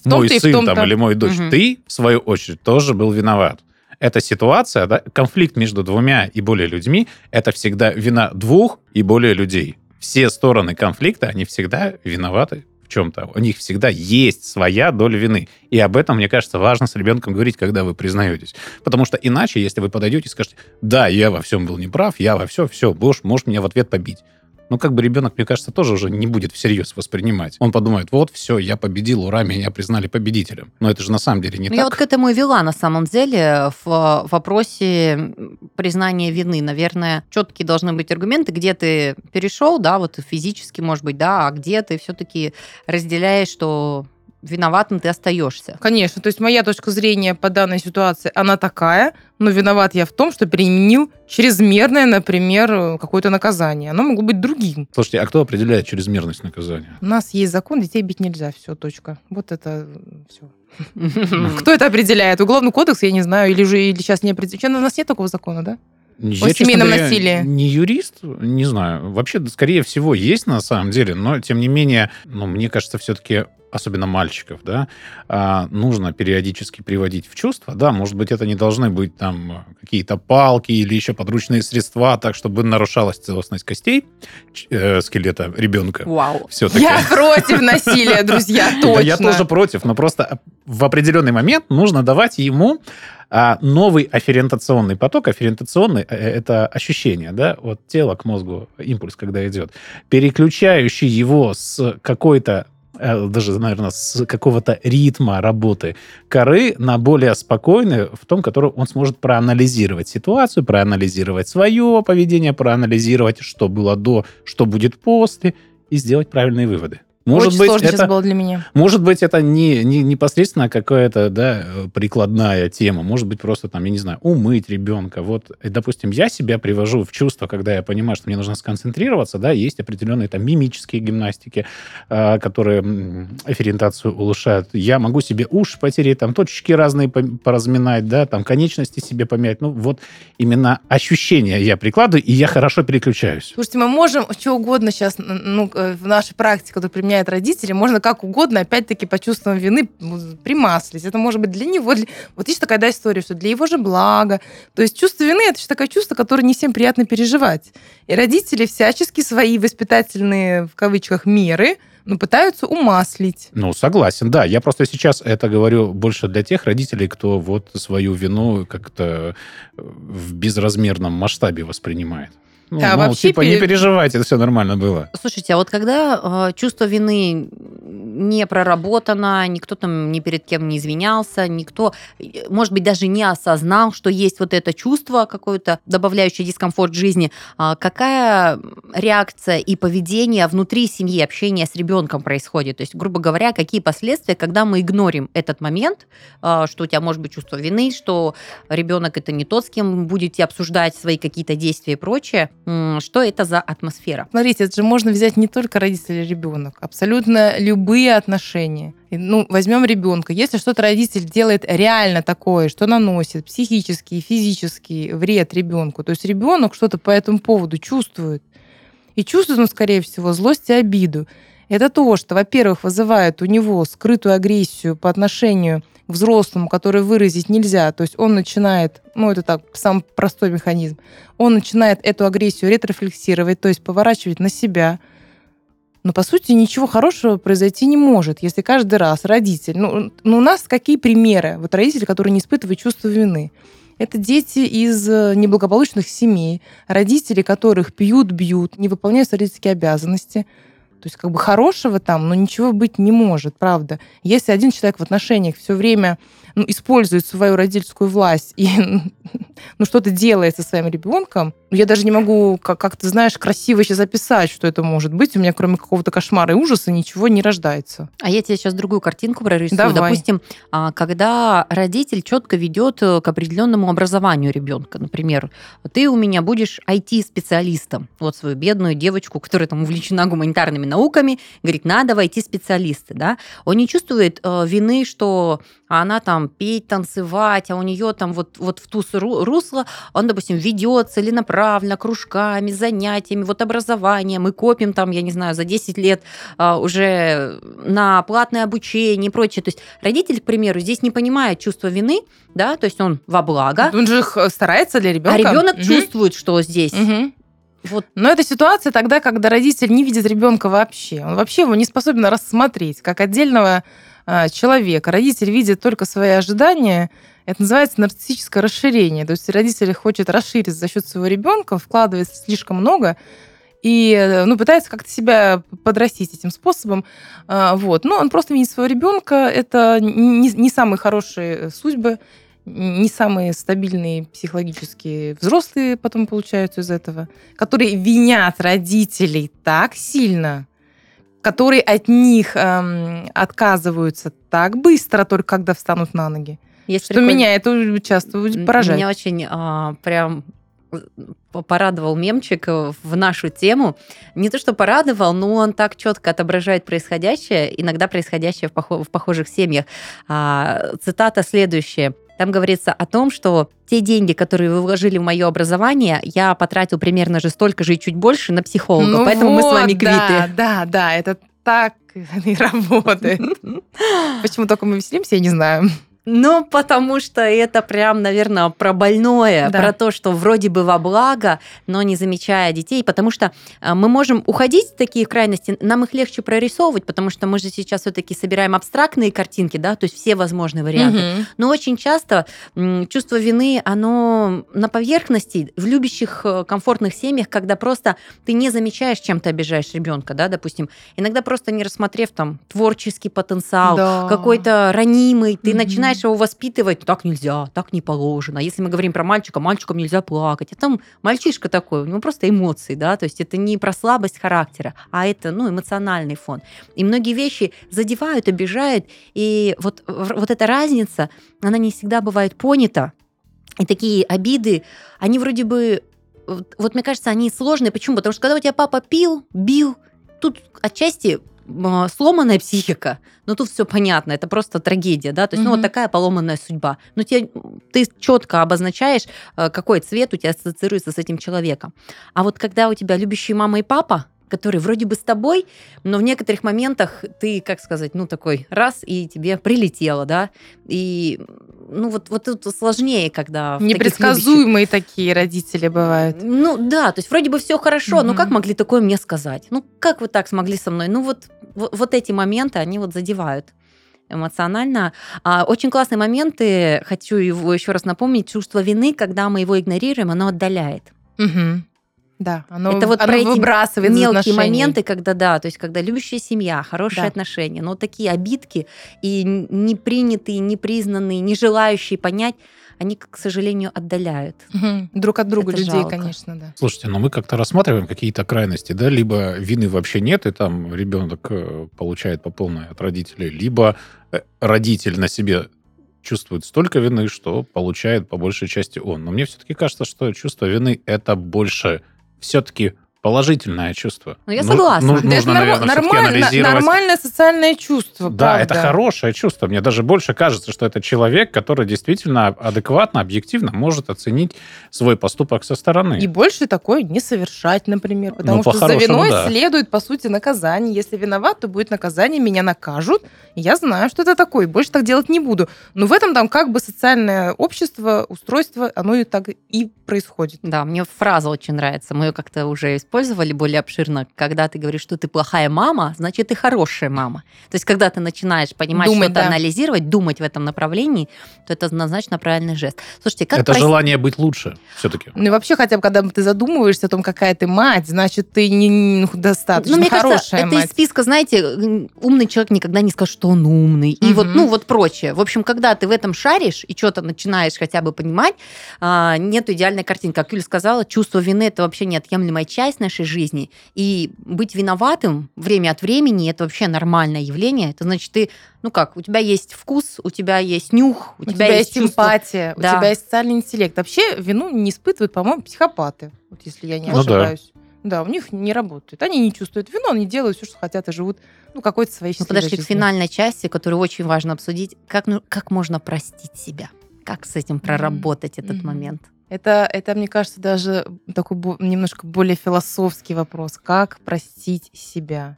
мой сын там или мой дочь, угу. ты, в свою очередь, тоже был виноват эта ситуация, да, конфликт между двумя и более людьми, это всегда вина двух и более людей. Все стороны конфликта, они всегда виноваты в чем-то. У них всегда есть своя доля вины. И об этом, мне кажется, важно с ребенком говорить, когда вы признаетесь. Потому что иначе, если вы подойдете и скажете, да, я во всем был неправ, я во все, все, Бош, можешь меня в ответ побить ну, как бы ребенок, мне кажется, тоже уже не будет всерьез воспринимать. Он подумает, вот, все, я победил, ура, меня признали победителем. Но это же на самом деле не ну, так. Я вот к этому и вела, на самом деле, в вопросе признания вины. Наверное, четкие должны быть аргументы, где ты перешел, да, вот физически, может быть, да, а где ты все-таки разделяешь, что виноватым ты остаешься. Конечно, то есть моя точка зрения по данной ситуации, она такая, но виноват я в том, что применил чрезмерное, например, какое-то наказание. Оно могло быть другим. Слушайте, а кто определяет чрезмерность наказания? У нас есть закон, детей бить нельзя, все, точка. Вот это все. Кто это определяет? Уголовный кодекс, я не знаю, или уже или сейчас не определяет. У нас нет такого закона, да? Я, о семейном говоря, насилии? Не юрист, не знаю. Вообще, скорее всего, есть на самом деле, но тем не менее, ну, мне кажется, все-таки особенно мальчиков, да, а, нужно периодически приводить в чувство. Да, может быть, это не должны быть там какие-то палки или еще подручные средства, так, чтобы нарушалась целостность костей э, скелета ребенка. Вау. Все-таки. Я против насилия, друзья, точно. я тоже против, но просто в определенный момент нужно давать ему а новый афферентационный поток, афферентационный э, – это ощущение, да, от тела к мозгу, импульс, когда идет, переключающий его с какой-то Э, даже, наверное, с какого-то ритма работы коры на более спокойный, в том, который он сможет проанализировать ситуацию, проанализировать свое поведение, проанализировать, что было до, что будет после, и сделать правильные выводы. Может Очень быть, сложно это, сейчас было для меня. Может быть, это не, не непосредственно какая-то да, прикладная тема. Может быть, просто там, я не знаю, умыть ребенка. Вот, допустим, я себя привожу в чувство, когда я понимаю, что мне нужно сконцентрироваться, да, есть определенные там мимические гимнастики, э, которые ориентацию улучшают. Я могу себе уши потереть, там точечки разные поразминать, да, там конечности себе помять. Ну, вот именно ощущения я прикладываю, и я хорошо переключаюсь. Слушайте, мы можем что угодно сейчас, ну, э, в нашей практике, например, применяют родители, можно как угодно, опять-таки, по чувствам вины примаслить. Это может быть для него... Для... Вот есть такая да, история, что для его же блага. То есть чувство вины — это же такое чувство, которое не всем приятно переживать. И родители всячески свои воспитательные, в кавычках, меры ну, пытаются умаслить. Ну, согласен, да. Я просто сейчас это говорю больше для тех родителей, кто вот свою вину как-то в безразмерном масштабе воспринимает. Ну, да, мол, вообще типа, не переживайте, это все нормально было. Слушайте, а вот когда э, чувство вины не проработано, никто там ни перед кем не извинялся, никто, может быть, даже не осознал, что есть вот это чувство какое-то, добавляющее дискомфорт жизни, э, какая реакция и поведение внутри семьи, общения с ребенком происходит? То есть, грубо говоря, какие последствия, когда мы игнорим этот момент, э, что у тебя может быть чувство вины, что ребенок это не тот, с кем будете обсуждать свои какие-то действия и прочее, что это за атмосфера? Смотрите, это же можно взять не только родители и ребенок, абсолютно любые отношения. Ну, возьмем ребенка. Если что-то родитель делает реально такое, что наносит психический, физический вред ребенку, то есть ребенок что-то по этому поводу чувствует. И чувствует он, скорее всего, злость и обиду. Это то, что, во-первых, вызывает у него скрытую агрессию по отношению к взрослому, который выразить нельзя. То есть он начинает, ну это так, самый простой механизм, он начинает эту агрессию ретрофлексировать, то есть поворачивать на себя. Но, по сути, ничего хорошего произойти не может, если каждый раз родитель... Ну, ну у нас какие примеры? Вот родители, которые не испытывают чувство вины. Это дети из э, неблагополучных семей, родители которых пьют, бьют, не выполняют родительские обязанности – То есть как бы хорошего там, но ничего быть не может, правда. Если один человек в отношениях все время ну, использует свою родительскую власть и ну, что-то делает со своим ребенком, я даже не могу, как, как ты знаешь, красиво сейчас записать, что это может быть. У меня кроме какого-то кошмара и ужаса ничего не рождается. А я тебе сейчас другую картинку прорисую. Давай. Допустим, а, когда родитель четко ведет э, к определенному образованию ребенка, например, ты у меня будешь IT-специалистом. Вот свою бедную девочку, которая там увлечена гуманитарными науками, говорит, надо в IT-специалисты, да? Он не чувствует э, вины, что она там петь, танцевать, а у нее там вот, вот в ту русло, он, допустим, ведет целенаправленно, кружками, занятиями, вот образованием, мы копим там, я не знаю, за 10 лет а, уже на платное обучение и прочее. То есть родитель, к примеру, здесь не понимает чувство вины, да, то есть он во благо. Он же старается для ребенка. А ребенок угу. чувствует, что здесь угу. Вот. Но это ситуация тогда, когда родитель не видит ребенка вообще. Он вообще его не способен рассмотреть как отдельного а, человека. Родитель видит только свои ожидания. Это называется нарциссическое расширение. То есть родитель хочет расширить за счет своего ребенка, вкладывает слишком много, и ну, пытается как-то себя подрастить этим способом. А, вот. Но он просто видит своего ребенка. Это не, не самые хорошие судьбы, не самые стабильные психологические взрослые потом получаются из этого, которые винят родителей так сильно, которые от них эм, отказываются так быстро, только когда встанут на ноги. Есть что прикольно. меня это часто поражает. Меня очень а, прям э, порадовал мемчик э, в нашу тему. Не то, что порадовал, но он так четко отображает происходящее, иногда происходящее в, пох- в похожих семьях. А, цитата следующая. Там говорится о том, что те деньги, которые вы вложили в мое образование, я потратил примерно же столько же и чуть больше на психолога. Ну поэтому вот, мы с вами квиты. Да, да, да, это так и работает. Почему только мы веселимся, я не знаю. Ну, потому что это прям, наверное, про больное, да. про то, что вроде бы во благо, но не замечая детей, потому что э, мы можем уходить в такие крайности, нам их легче прорисовывать, потому что мы же сейчас все-таки собираем абстрактные картинки, да, то есть все возможные варианты. Угу. Но очень часто чувство вины, оно на поверхности, в любящих э, комфортных семьях, когда просто ты не замечаешь, чем ты обижаешь ребенка, да, допустим, иногда просто не рассмотрев там творческий потенциал, да. какой-то ранимый, ты угу. начинаешь начинаешь его воспитывать, так нельзя, так не положено. Если мы говорим про мальчика, мальчикам нельзя плакать. А там мальчишка такой, у него просто эмоции, да, то есть это не про слабость характера, а это, ну, эмоциональный фон. И многие вещи задевают, обижают, и вот, вот эта разница, она не всегда бывает понята, и такие обиды, они вроде бы, вот, вот мне кажется, они сложные. Почему? Потому что когда у тебя папа пил, бил, тут отчасти сломанная психика, но тут все понятно, это просто трагедия, да, то есть, mm-hmm. ну, вот такая поломанная судьба. Но тебе, ты четко обозначаешь, э, какой цвет у тебя ассоциируется с этим человеком. А вот когда у тебя любящие мама и папа, которые вроде бы с тобой, но в некоторых моментах ты, как сказать, ну такой раз и тебе прилетело, да, и ну вот, вот это сложнее, когда... Непредсказуемые таких такие родители бывают. Ну да, то есть вроде бы все хорошо, mm-hmm. но как могли такое мне сказать? Ну как вы так смогли со мной? Ну вот, вот, вот эти моменты, они вот задевают эмоционально. А, очень классные моменты, хочу его еще раз напомнить, чувство вины, когда мы его игнорируем, оно отдаляет. Угу. Да, оно, это вот оно про эти выбрасывает мелкие моменты, когда да, то есть когда любящая семья, хорошие да. отношения, но такие обидки и не принятые, не признанные, не желающие понять, они, к сожалению, отдаляют. Угу. Друг от друга это людей, жалко. конечно, да. Слушайте, но мы как-то рассматриваем какие-то крайности, да, либо вины вообще нет, и там ребенок э, получает по полной от родителей, либо э, родитель на себе чувствует столько вины, что получает по большей части он. Но мне все-таки кажется, что чувство вины это больше все-таки положительное чувство. Ну, я согласна. Ну, нужно, это наверное, нормально, нормальное социальное чувство. Да, правда. это хорошее чувство. Мне даже больше кажется, что это человек, который действительно адекватно, объективно может оценить свой поступок со стороны. И больше такое не совершать, например. Потому ну, что за виной да. следует, по сути, наказание. Если виноват, то будет наказание, меня накажут. Я знаю, что это такое. Больше так делать не буду. Но в этом там как бы социальное общество, устройство, оно и так и происходит. Да, мне фраза очень нравится. Мы ее как-то уже использовали более обширно, когда ты говоришь, что ты плохая мама, значит, ты хорошая мама. То есть, когда ты начинаешь понимать, Думать, что-то да. анализировать, думать в этом направлении, то это однозначно правильный жест. Слушайте, как это прости- желание быть лучше все-таки. Ну и вообще, хотя бы, когда ты задумываешься о том, какая ты мать, значит, ты не, ну, достаточно Ну, мне хорошая кажется, это мать. из списка, знаете, умный человек никогда не скажет, что он умный. И Мгм. вот, ну, вот прочее. В общем, когда ты в этом шаришь и что-то начинаешь хотя бы понимать, а, нет идеальной картинки. Как Юля сказала, чувство вины – это вообще неотъемлемая часть нашей жизни. И быть виноватым время от времени – это вообще нормальное явление. Это значит, ты, ну как, у тебя есть вкус, у тебя есть нюх, у, У тебя есть чувство. эмпатия, у Да. тебя есть социальный интеллект. Вообще вину не испытывают, по-моему, психопаты, вот если я не Ну да. ошибаюсь. Да, у них не работает. Они не чувствуют вину, они делают все, что хотят, и живут ну, какой-то своей Мы подошли к жизнью. финальной части, которую очень важно обсудить. Как, ну, как можно простить себя? Как с этим проработать этот Мгм. момент? Это, это, мне кажется, даже такой немножко более философский вопрос. Как простить себя?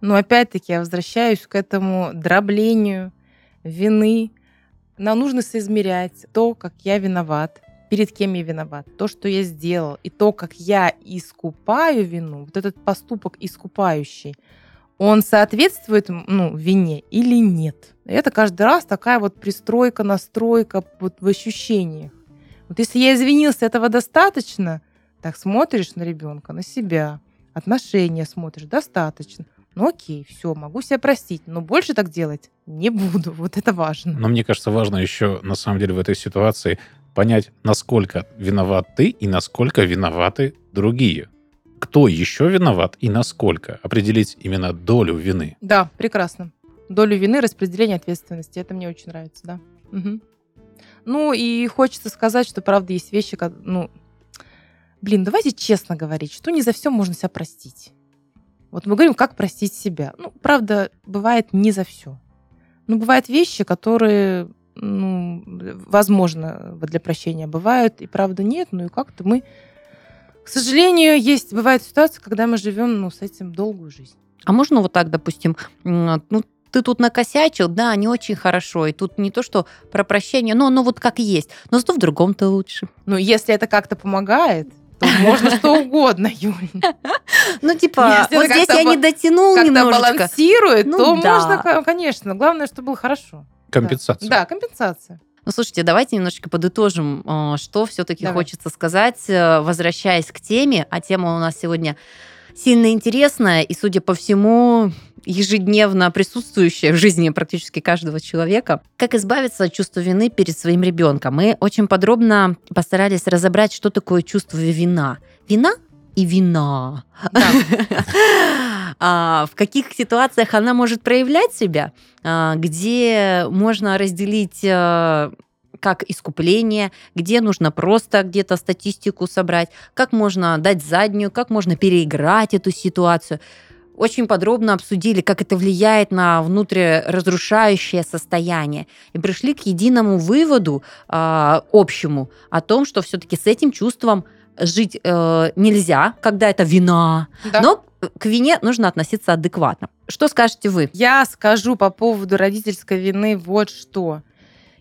Но опять-таки я возвращаюсь к этому дроблению вины. Нам нужно соизмерять то, как я виноват, перед кем я виноват, то, что я сделал, и то, как я искупаю вину, вот этот поступок искупающий, он соответствует ну, вине или нет? Это каждый раз такая вот пристройка, настройка вот в ощущениях. Вот если я извинился, этого достаточно, так смотришь на ребенка, на себя, отношения смотришь, достаточно. Ну окей, все, могу себя простить, но больше так делать не буду. Вот это важно. Но мне кажется, важно еще, на самом деле, в этой ситуации понять, насколько виноват ты и насколько виноваты другие. Кто еще виноват и насколько. Определить именно долю вины. Да, прекрасно. Долю вины, распределение ответственности. Это мне очень нравится, да. Мгм. Ну и хочется сказать, что правда есть вещи, как, ну, блин, давайте честно говорить, что не за все можно себя простить. Вот мы говорим, как простить себя. Ну, правда, бывает не за все. Ну, бывают вещи, которые, ну, возможно, для прощения бывают, и правда нет, ну и как-то мы, к сожалению, есть, бывает ситуация, когда мы живем, ну, с этим долгую жизнь. А можно вот так, допустим, ну, ты тут накосячил, да, не очень хорошо, и тут не то, что про прощение, но оно вот как есть, но зато в другом-то лучше. Ну, если это как-то помогает, то можно что угодно, Юль. Ну, типа, Если вот здесь как-то я не дотянул Когда немножечко. балансирует, Ну то да. можно, ко- конечно. Главное, чтобы было хорошо. Компенсация. Да, компенсация. Ну, слушайте, давайте немножечко подытожим, э, что все-таки Давай. хочется сказать, э, возвращаясь к теме. А тема у нас сегодня сильно интересная и, судя по всему, ежедневно присутствующая в жизни практически каждого человека. Как избавиться от чувства вины перед своим ребенком? Мы очень подробно постарались разобрать, что такое чувство вина. Вина и вина. А, В каких ситуациях она может проявлять себя, а, где можно разделить э, как искупление, где нужно просто где-то статистику собрать, как можно дать заднюю, как можно переиграть эту ситуацию. Очень подробно обсудили, как это влияет на внутриразрушающее состояние. И пришли к единому выводу а, общему о том, что все-таки с этим чувством жить э, нельзя, когда это вина, Да. но к вине нужно относиться адекватно. Что скажете вы? Я скажу по поводу родительской вины вот что.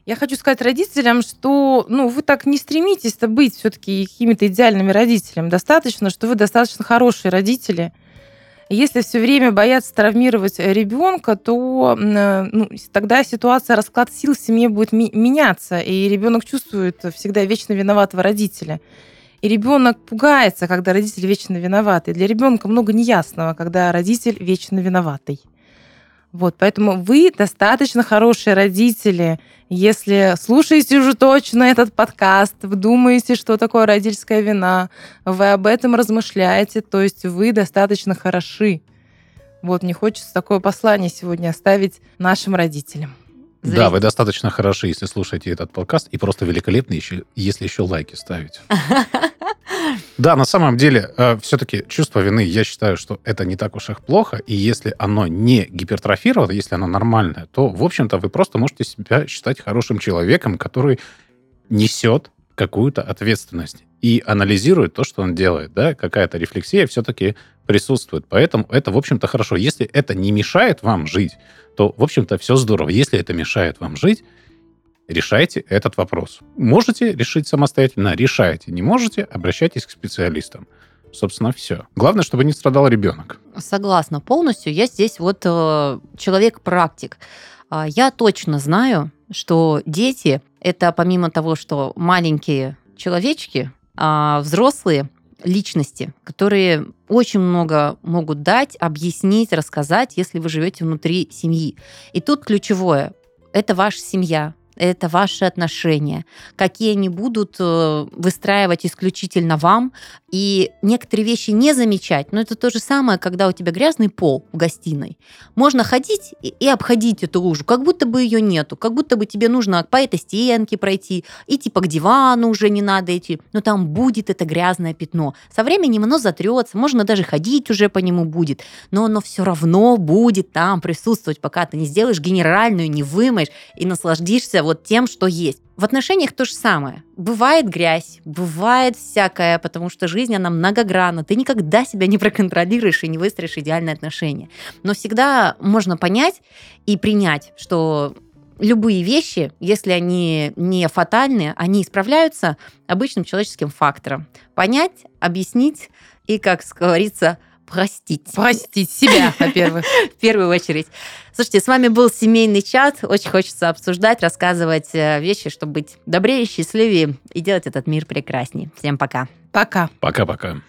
Я хочу сказать родителям, что ну, вы так не стремитесь-то быть все-таки какими-то идеальными родителями. Достаточно, что вы достаточно хорошие родители. Если все время бояться травмировать ребенка, то э, ну, тогда ситуация, расклад сил в семье будет меняться, и ребенок чувствует всегда вечно виноватого родителя. И ребенок пугается, когда родитель вечно виноватый. Для ребенка много неясного, когда родитель вечно виноватый. Вот, поэтому вы достаточно хорошие родители. Если слушаете уже точно этот подкаст, вы думаете, что такое родительская вина, вы об этом размышляете, то есть вы достаточно хороши. Вот, мне хочется такое послание сегодня оставить нашим родителям. Да, вы достаточно хороши, если слушаете этот подкаст, и просто великолепны, еще, если еще лайки ставите. Да, на самом деле, все-таки чувство вины, я считаю, что это не так уж их плохо, и если оно не гипертрофировано, если оно нормальное, то, в общем-то, вы просто можете себя считать хорошим человеком, который несет какую-то ответственность и анализирует то, что он делает, да, какая-то рефлексия все-таки присутствует. Поэтому это, в общем-то, хорошо. Если это не мешает вам жить, то, в общем-то, все здорово. Если это мешает вам жить, решайте этот вопрос. Можете решить самостоятельно, решайте. Не можете, обращайтесь к специалистам. Собственно, все. Главное, чтобы не страдал ребенок. Согласна полностью. Я здесь вот э, человек-практик. А, Я точно знаю, что дети это помимо того, что маленькие человечки, а взрослые личности, которые очень много могут дать, объяснить, рассказать, если вы живете внутри семьи. И тут ключевое – это ваша семья, это ваши отношения, какие они будут э, выстраивать исключительно вам, и некоторые вещи не замечать. Но это то же самое, когда у тебя грязный пол в гостиной. Можно ходить и, обходить эту лужу, как будто бы ее нету, как будто бы тебе нужно по этой стенке пройти, и типа к дивану уже не надо идти, но там будет это грязное пятно. Со временем оно затрется, можно даже ходить уже по нему будет, но оно все равно будет там присутствовать, пока ты не сделаешь генеральную, не вымоешь и наслаждишься вот тем, что есть. В отношениях то же самое. Бывает грязь, бывает всякое, потому что жизнь, она многогранна. Ты никогда себя не проконтролируешь и не выстроишь идеальные отношения. Но всегда можно понять и принять, что любые вещи, если они не фатальны, они исправляются обычным человеческим фактором. Понять, объяснить и, как говорится, простить. Простить себя, во-первых. В первую очередь. Слушайте, с вами был семейный чат. Очень хочется обсуждать, рассказывать э, вещи, чтобы быть добрее, счастливее и делать этот мир прекраснее. Всем пока. Пока. Пока-пока.